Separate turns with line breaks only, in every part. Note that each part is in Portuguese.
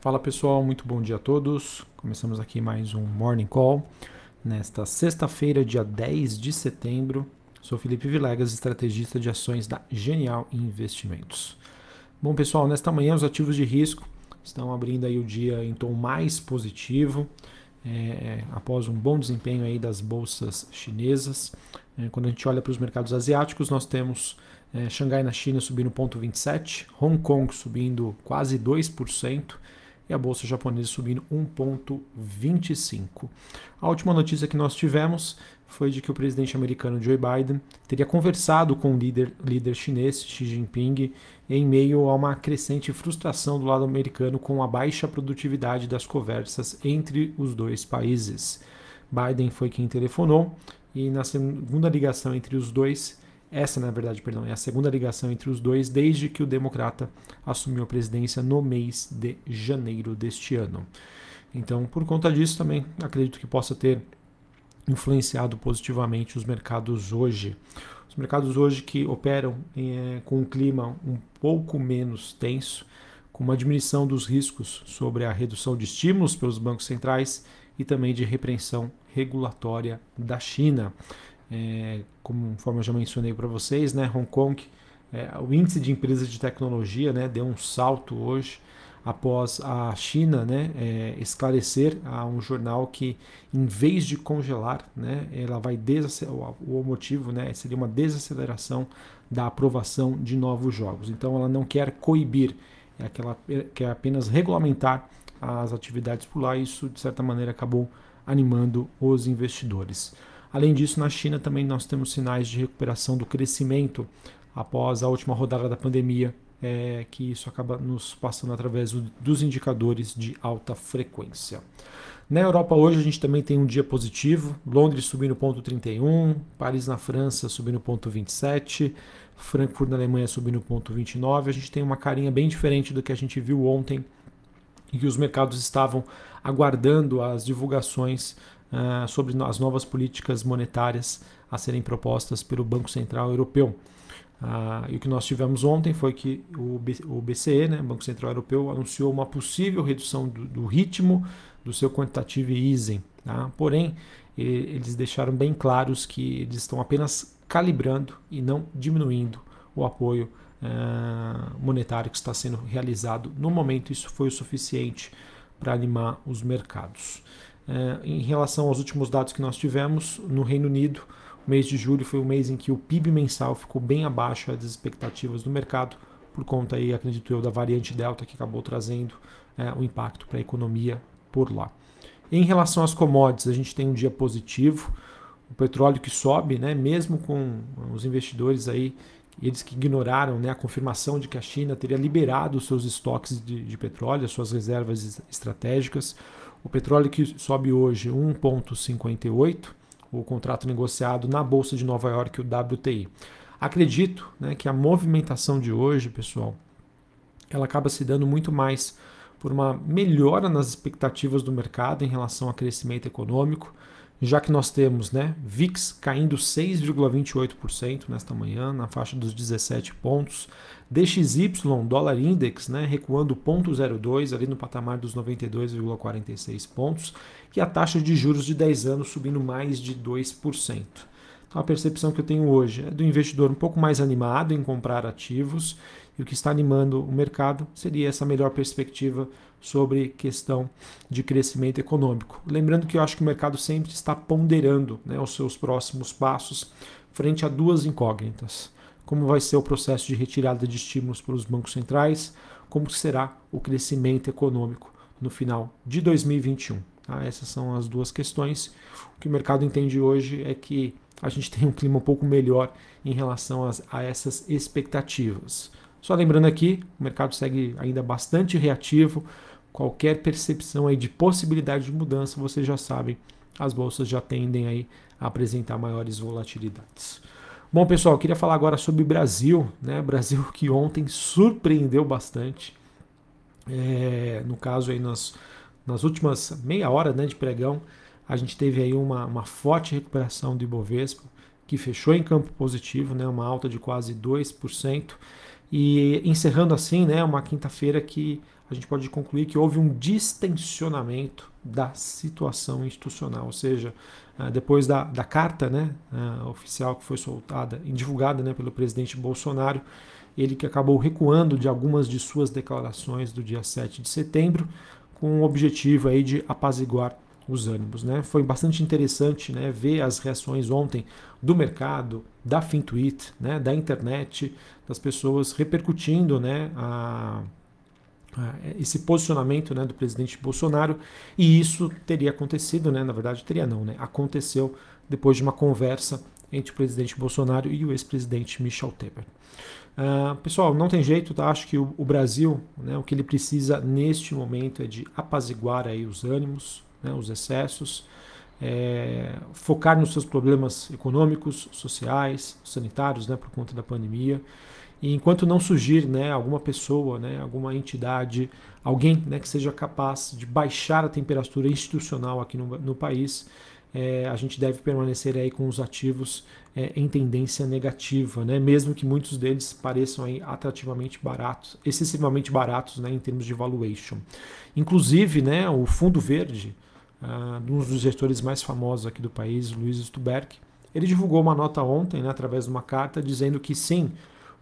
Fala pessoal, muito bom dia a todos. Começamos aqui mais um Morning Call nesta sexta-feira, dia 10 de setembro. Sou Felipe Vilegas, estrategista de ações da Genial Investimentos. Bom pessoal, nesta manhã os ativos de risco estão abrindo aí o dia em tom mais positivo. É, após um bom desempenho aí das bolsas chinesas. É, quando a gente olha para os mercados asiáticos, nós temos é, Xangai na China subindo 0,27, Hong Kong subindo quase 2%, e a bolsa japonesa subindo 1,25. A última notícia que nós tivemos foi de que o presidente americano Joe Biden teria conversado com o líder, líder chinês Xi Jinping em meio a uma crescente frustração do lado americano com a baixa produtividade das conversas entre os dois países. Biden foi quem telefonou e na segunda ligação entre os dois essa, na verdade, perdão, é a segunda ligação entre os dois desde que o democrata assumiu a presidência no mês de janeiro deste ano. Então, por conta disso, também acredito que possa ter influenciado positivamente os mercados hoje. Os mercados hoje que operam é, com um clima um pouco menos tenso, com uma diminuição dos riscos sobre a redução de estímulos pelos bancos centrais e também de repreensão regulatória da China. É, conforme eu já mencionei para vocês, né, Hong Kong, é, o índice de empresas de tecnologia né, deu um salto hoje após a China né, é, esclarecer a um jornal que, em vez de congelar, né, ela vai o motivo né, seria uma desaceleração da aprovação de novos jogos. Então, ela não quer coibir, é aquela, quer apenas regulamentar as atividades por lá. E isso, de certa maneira, acabou animando os investidores. Além disso, na China também nós temos sinais de recuperação do crescimento após a última rodada da pandemia, é, que isso acaba nos passando através dos indicadores de alta frequência. Na Europa hoje a gente também tem um dia positivo, Londres subindo ponto 31, Paris na França subindo ponto 27, Frankfurt na Alemanha subindo ponto 29. A gente tem uma carinha bem diferente do que a gente viu ontem e que os mercados estavam aguardando as divulgações uh, sobre as novas políticas monetárias a serem propostas pelo Banco Central Europeu. Uh, e o que nós tivemos ontem foi que o, B, o BCE, né, Banco Central Europeu, anunciou uma possível redução do, do ritmo do seu quantitative easing. Tá? Porém, eles deixaram bem claros que eles estão apenas calibrando e não diminuindo o apoio uh, monetário que está sendo realizado. No momento, isso foi o suficiente para animar os mercados. Uh, em relação aos últimos dados que nós tivemos, no Reino Unido, o mês de julho foi o mês em que o PIB mensal ficou bem abaixo das expectativas do mercado, por conta, aí, acredito eu, da variante Delta que acabou trazendo é, o impacto para a economia por lá. Em relação às commodities, a gente tem um dia positivo, o petróleo que sobe, né, mesmo com os investidores aí, eles que ignoraram né, a confirmação de que a China teria liberado os seus estoques de, de petróleo, as suas reservas estratégicas. O petróleo que sobe hoje 1,58 o contrato negociado na Bolsa de Nova York, o WTI. Acredito né, que a movimentação de hoje, pessoal, ela acaba se dando muito mais por uma melhora nas expectativas do mercado em relação ao crescimento econômico, já que nós temos né, VIX caindo 6,28% nesta manhã, na faixa dos 17 pontos, DXY, dólar index, né, recuando 0,02 ali no patamar dos 92,46 pontos, e a taxa de juros de 10 anos subindo mais de 2%. Então a percepção que eu tenho hoje é do investidor um pouco mais animado em comprar ativos e o que está animando o mercado seria essa melhor perspectiva sobre questão de crescimento econômico. Lembrando que eu acho que o mercado sempre está ponderando né, os seus próximos passos frente a duas incógnitas. Como vai ser o processo de retirada de estímulos pelos bancos centrais, como será o crescimento econômico no final de 2021. Tá? Essas são as duas questões. O que o mercado entende hoje é que a gente tem um clima um pouco melhor em relação a, a essas expectativas. Só lembrando aqui, o mercado segue ainda bastante reativo. Qualquer percepção aí de possibilidade de mudança, vocês já sabem, as bolsas já tendem aí a apresentar maiores volatilidades. Bom, pessoal, queria falar agora sobre Brasil, né? Brasil que ontem surpreendeu bastante. É, no caso aí nas, nas últimas meia hora né, de pregão, a gente teve aí uma, uma forte recuperação do Ibovespa, que fechou em campo positivo, né, uma alta de quase 2%. E encerrando assim, né, uma quinta-feira que a gente pode concluir que houve um distensionamento da situação institucional, ou seja, ah, depois da, da carta né, ah, oficial que foi soltada e divulgada né, pelo presidente Bolsonaro, ele que acabou recuando de algumas de suas declarações do dia 7 de setembro, com o objetivo aí de apaziguar os ânimos. Né? Foi bastante interessante né, ver as reações ontem do mercado, da FinTweet, né, da internet, das pessoas repercutindo né, a, esse posicionamento né, do presidente Bolsonaro e isso teria acontecido, né, na verdade teria não, né, aconteceu depois de uma conversa entre o presidente Bolsonaro e o ex-presidente Michel Temer. Uh, pessoal, não tem jeito, tá? acho que o, o, Brasil, né, o que ele precisa neste momento é de apaziguar aí os ânimos, né, os excessos, é, focar nos seus problemas econômicos, sociais, sanitários, né, por conta da pandemia, e enquanto não surgir né, alguma pessoa, né, alguma entidade, alguém né, que seja capaz de baixar a temperatura institucional aqui no, no país, é, a gente deve permanecer aí com os ativos é, em tendência negativa, né? mesmo que muitos deles pareçam aí atrativamente baratos, excessivamente baratos né, em termos de valuation. Inclusive, né, o Fundo Verde, uh, um dos gestores mais famosos aqui do país, Luiz Stuberg, ele divulgou uma nota ontem, né, através de uma carta, dizendo que sim,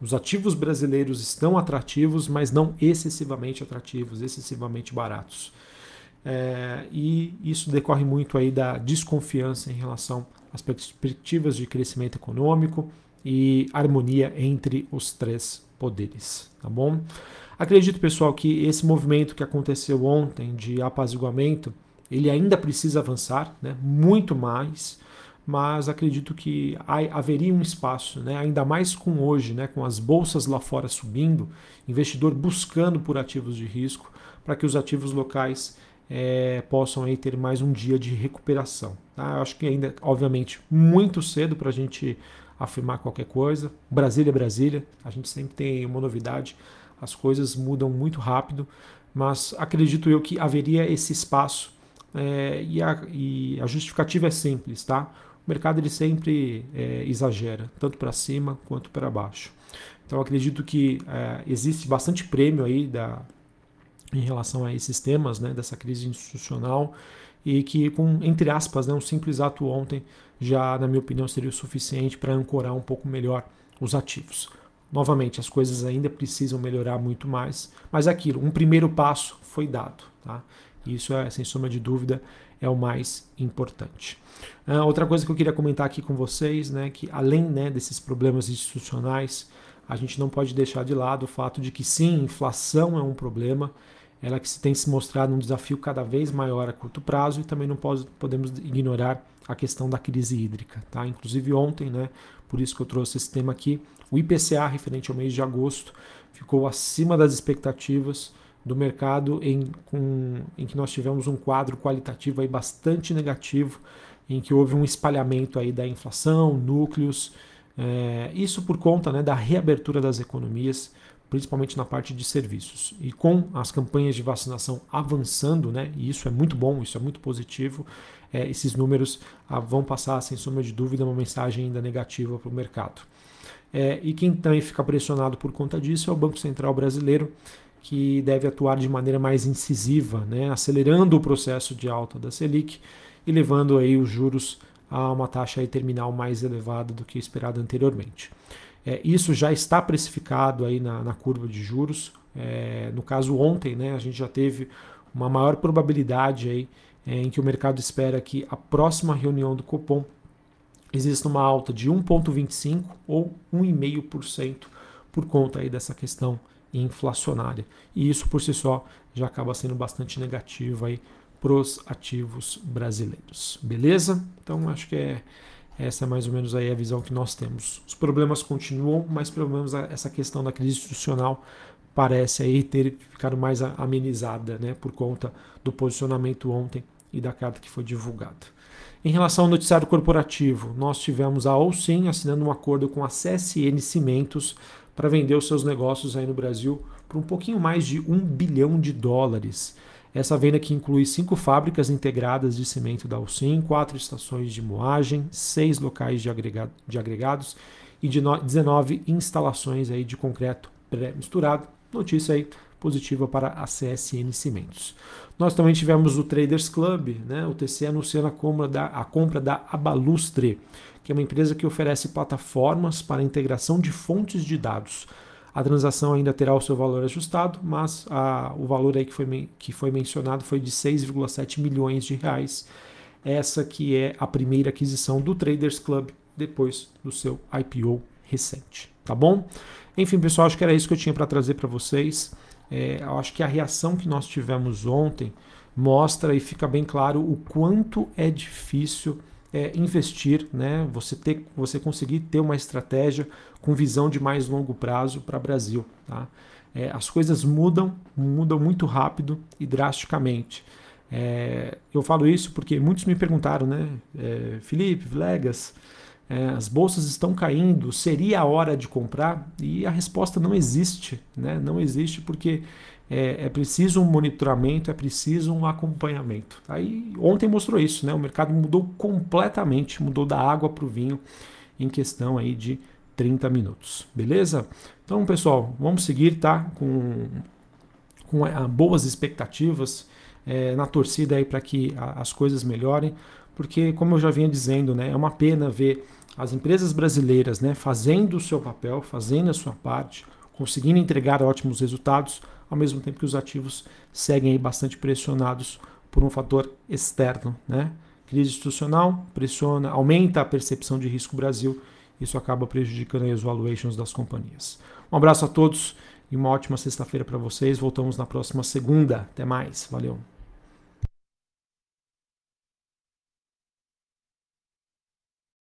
os ativos brasileiros estão atrativos, mas não excessivamente atrativos, excessivamente baratos. É, e isso decorre muito aí da desconfiança em relação às perspectivas de crescimento econômico e harmonia entre os três poderes, tá bom? Acredito, pessoal, que esse movimento que aconteceu ontem de apaziguamento, ele ainda precisa avançar, né? Muito mais mas acredito que haveria um espaço, né, ainda mais com hoje, né, com as bolsas lá fora subindo, investidor buscando por ativos de risco, para que os ativos locais é, possam aí ter mais um dia de recuperação. Tá? Eu acho que ainda, obviamente, muito cedo para a gente afirmar qualquer coisa. Brasília é Brasília, a gente sempre tem uma novidade, as coisas mudam muito rápido, mas acredito eu que haveria esse espaço é, e, a, e a justificativa é simples, tá? o mercado ele sempre é, exagera, tanto para cima quanto para baixo. Então acredito que é, existe bastante prêmio aí da, em relação a esses temas, né, dessa crise institucional, e que com, entre aspas, né, um simples ato ontem já, na minha opinião, seria o suficiente para ancorar um pouco melhor os ativos. Novamente, as coisas ainda precisam melhorar muito mais, mas é aquilo, um primeiro passo foi dado. Tá? Isso é, sem sombra de dúvida, é o mais importante. Uh, outra coisa que eu queria comentar aqui com vocês, né, que além né, desses problemas institucionais, a gente não pode deixar de lado o fato de que sim, inflação é um problema, ela que tem se mostrado um desafio cada vez maior a curto prazo e também não pode, podemos ignorar a questão da crise hídrica. Tá? Inclusive ontem, né, por isso que eu trouxe esse tema aqui, o IPCA referente ao mês de agosto ficou acima das expectativas, do mercado em, com, em que nós tivemos um quadro qualitativo aí bastante negativo, em que houve um espalhamento aí da inflação, núcleos, é, isso por conta né, da reabertura das economias, principalmente na parte de serviços. E com as campanhas de vacinação avançando, né, e isso é muito bom, isso é muito positivo, é, esses números ah, vão passar, sem sombra de dúvida, uma mensagem ainda negativa para o mercado. É, e quem também fica pressionado por conta disso é o Banco Central Brasileiro, que deve atuar de maneira mais incisiva, né, acelerando o processo de alta da Selic e levando aí os juros a uma taxa aí terminal mais elevada do que esperado anteriormente. É, isso já está precificado aí na, na curva de juros. É, no caso ontem, né, a gente já teve uma maior probabilidade aí é, em que o mercado espera que a próxima reunião do Copom exista uma alta de 1,25 ou 1,5% por conta aí dessa questão inflacionária. E isso por si só já acaba sendo bastante negativo aí para os ativos brasileiros. Beleza? Então acho que é essa é mais ou menos aí a visão que nós temos. Os problemas continuam, mas pelo menos essa questão da crise institucional parece aí ter ficado mais amenizada, né, por conta do posicionamento ontem e da carta que foi divulgada. Em relação ao noticiário corporativo, nós tivemos a Olsim assinando um acordo com a CSN Cimentos para vender os seus negócios aí no Brasil por um pouquinho mais de um bilhão de dólares. Essa venda que inclui cinco fábricas integradas de cimento da Alcim, quatro estações de moagem, seis locais de, agregado, de agregados e de 19 instalações aí de concreto pré-misturado. Notícia aí positiva para a CSN Cimentos. Nós também tivemos o Traders Club, né, o TC anunciando a compra, da, a compra da Abalustre, que é uma empresa que oferece plataformas para integração de fontes de dados. A transação ainda terá o seu valor ajustado, mas a, o valor aí que foi, que foi mencionado foi de 6,7 milhões de reais. Essa que é a primeira aquisição do Traders Club depois do seu IPO recente, tá bom? Enfim, pessoal, acho que era isso que eu tinha para trazer para vocês. É, eu acho que a reação que nós tivemos ontem mostra e fica bem claro o quanto é difícil é, investir, né? Você ter, você conseguir ter uma estratégia com visão de mais longo prazo para o Brasil. Tá? É, as coisas mudam, mudam muito rápido e drasticamente. É, eu falo isso porque muitos me perguntaram, né? É, Felipe, Vlegas, é, as bolsas estão caindo, seria a hora de comprar? E a resposta não existe, né? Não existe porque é, é, preciso um monitoramento, é preciso um acompanhamento. Aí ontem mostrou isso, né? O mercado mudou completamente, mudou da água para o vinho em questão aí de 30 minutos, beleza? Então, pessoal, vamos seguir, tá? Com, com é, boas expectativas é, na torcida aí para que as coisas melhorem, porque como eu já vinha dizendo, né? É uma pena ver as empresas brasileiras né, fazendo o seu papel, fazendo a sua parte, conseguindo entregar ótimos resultados, ao mesmo tempo que os ativos seguem aí bastante pressionados por um fator externo. Né? Crise institucional pressiona, aumenta a percepção de risco Brasil, isso acaba prejudicando as valuations das companhias. Um abraço a todos e uma ótima sexta-feira para vocês. Voltamos na próxima segunda. Até mais. Valeu.